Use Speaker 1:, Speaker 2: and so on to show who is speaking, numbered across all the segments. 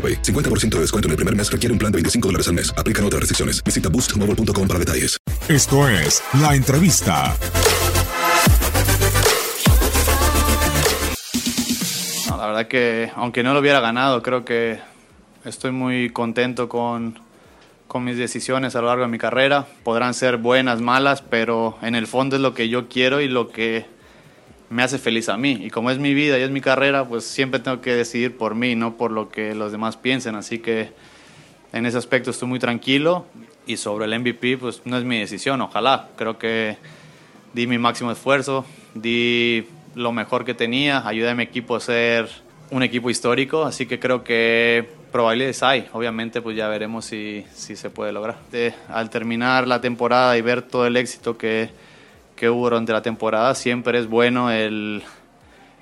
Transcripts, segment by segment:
Speaker 1: AroPay. 50% de descuento en el primer mes requiere un plan de 25 dólares al mes. Aplican otras restricciones. Visita boostmobile.com para detalles.
Speaker 2: Esto es La Entrevista.
Speaker 3: No, la verdad que, aunque no lo hubiera ganado, creo que estoy muy contento con, con mis decisiones a lo largo de mi carrera. Podrán ser buenas, malas, pero en el fondo es lo que yo quiero y lo que me hace feliz a mí. Y como es mi vida y es mi carrera, pues siempre tengo que decidir por mí, no por lo que los demás piensen. Así que en ese aspecto estoy muy tranquilo. Y sobre el MVP, pues no es mi decisión, ojalá. Creo que di mi máximo esfuerzo, di lo mejor que tenía, ayudé a mi equipo a ser un equipo histórico, así que creo que probabilidades hay. Obviamente, pues ya veremos si, si se puede lograr. De- al terminar la temporada y ver todo el éxito que, que hubo durante la temporada, siempre es bueno el,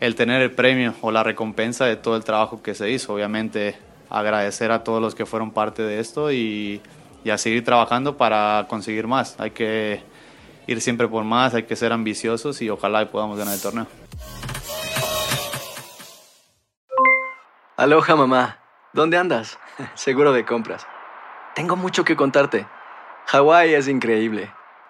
Speaker 3: el tener el premio o la recompensa de todo el trabajo que se hizo. Obviamente, agradecer a todos los que fueron parte de esto y, y a seguir trabajando para conseguir más. Hay que ir siempre por más, hay que ser ambiciosos y ojalá podamos ganar el torneo.
Speaker 4: Aloha mamá. ¿Dónde andas? Seguro de compras. Tengo mucho que contarte. Hawái es increíble.